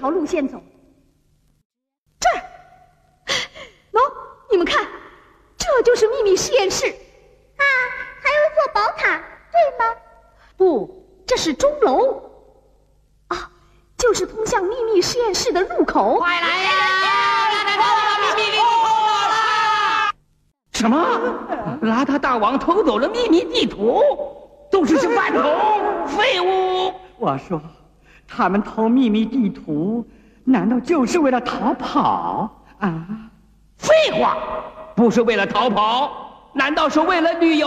条路线走，这儿，喏、你们看，这就是秘密实验室。啊，还有一座宝塔，对吗？不，这是钟楼。啊，就是通向秘密实验室的入口。快来呀！秘密地图了！什么？邋遢大王偷走了秘密地图？都是些饭桶、废物！我说，他们偷秘密地图，难道就是为了逃跑啊？废话，不是为了逃跑，难道是为了旅游？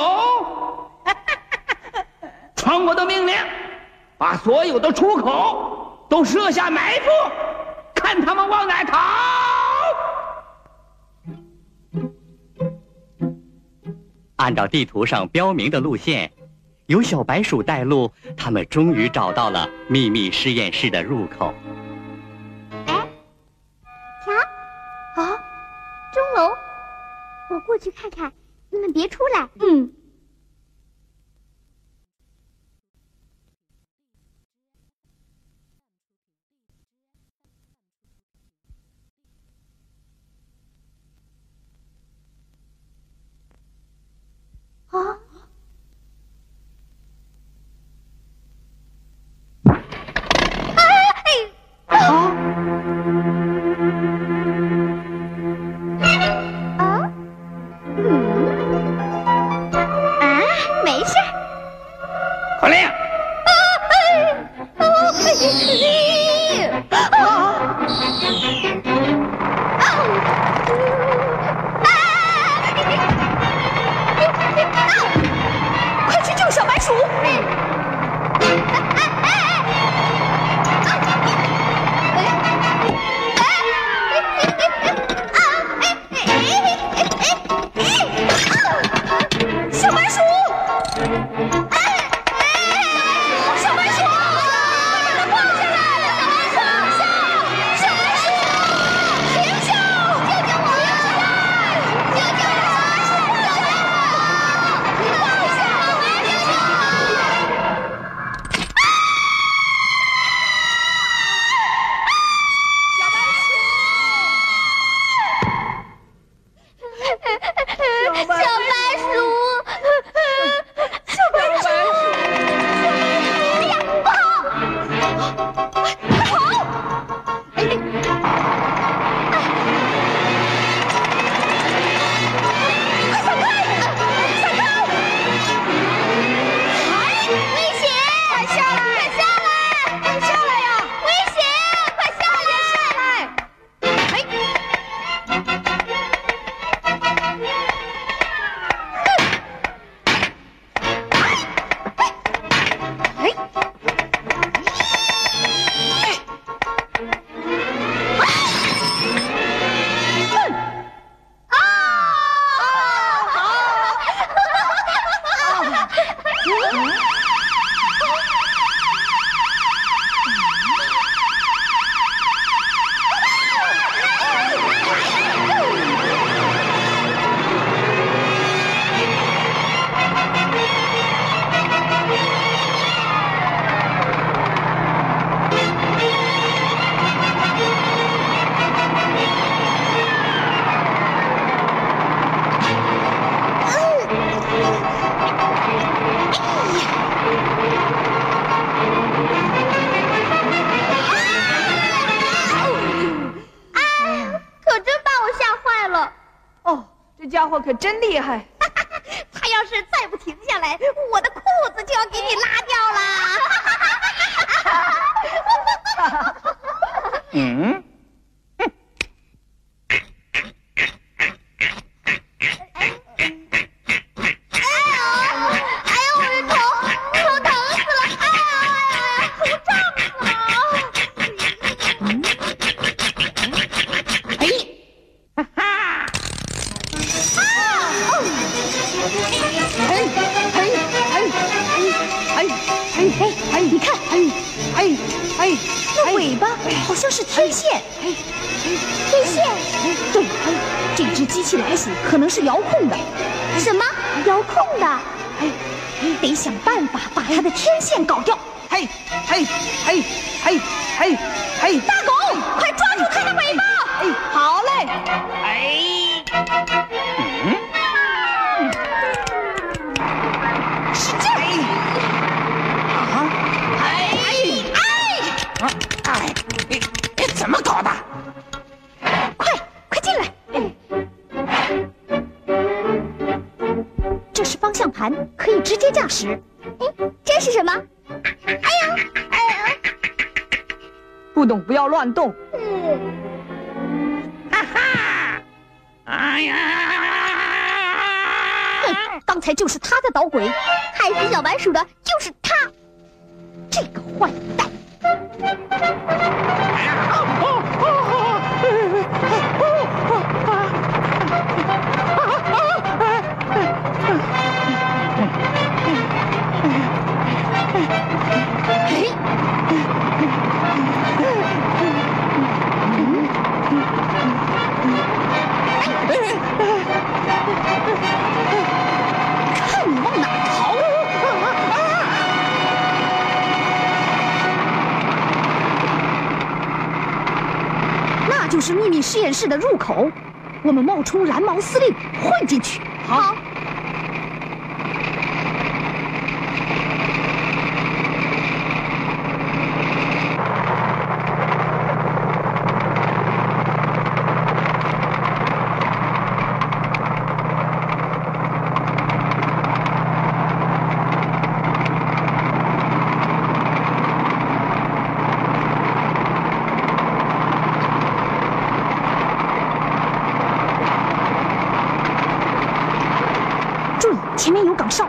传我的命令，把所有的出口都设下埋伏，看他们往哪逃！按照地图上标明的路线，由小白鼠带路，他们终于找到了秘密实验室的入口。哎，瞧，啊，钟楼，我过去看看，你们别出来。嗯，伙可真厉害。他要是再不停下来，我的裤子就要给你拉掉了。嗯，哎哎哎哎哎哎哎！你看，哎哎哎，那尾巴好像是天线，天线。对，这只机器老鼠可能是遥控的，什么？遥控的？得想办法把它的天线搞掉。嘿嘿嘿嘿嘿嘿！大狗，快抓住它的尾巴！哎，好嘞！哎，哎，这是什么？哎呦，哎呦，不懂不要乱动。嗯，哈哈，哎呀！哼，刚才就是他在捣鬼，害死小白鼠的就是他。这个坏蛋！就是秘密实验室的入口，我们冒充蓝毛司令混进去。好，前面有岗哨。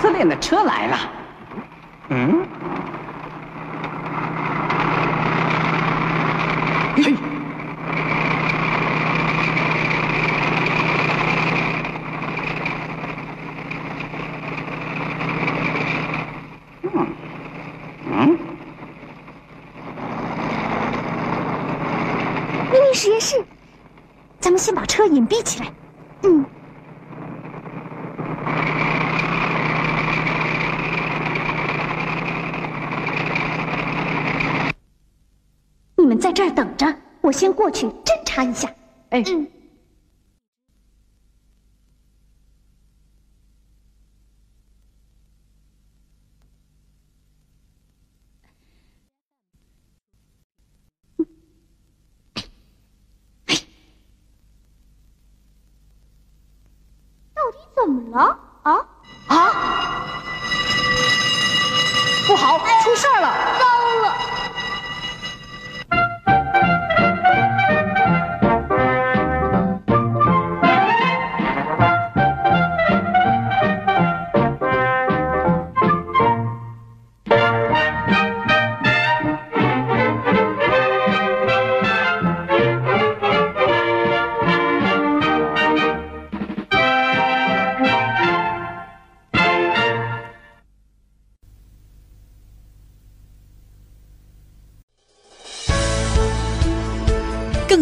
司令的车来了。嗯，嘿，嗯，嗯，秘密实验室，咱们先把车隐蔽起来。在这儿等着，我先过去侦查一下。哎，嗯，到底怎么了？啊？啊！不好，出事儿了！